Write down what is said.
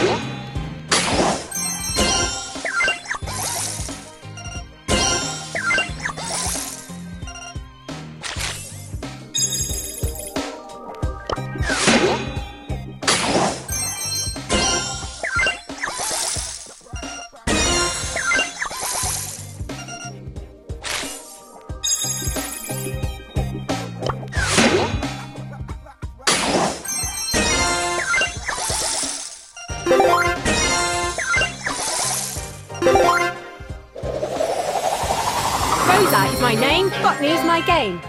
Yeah. Rosa is my name, botany is my game.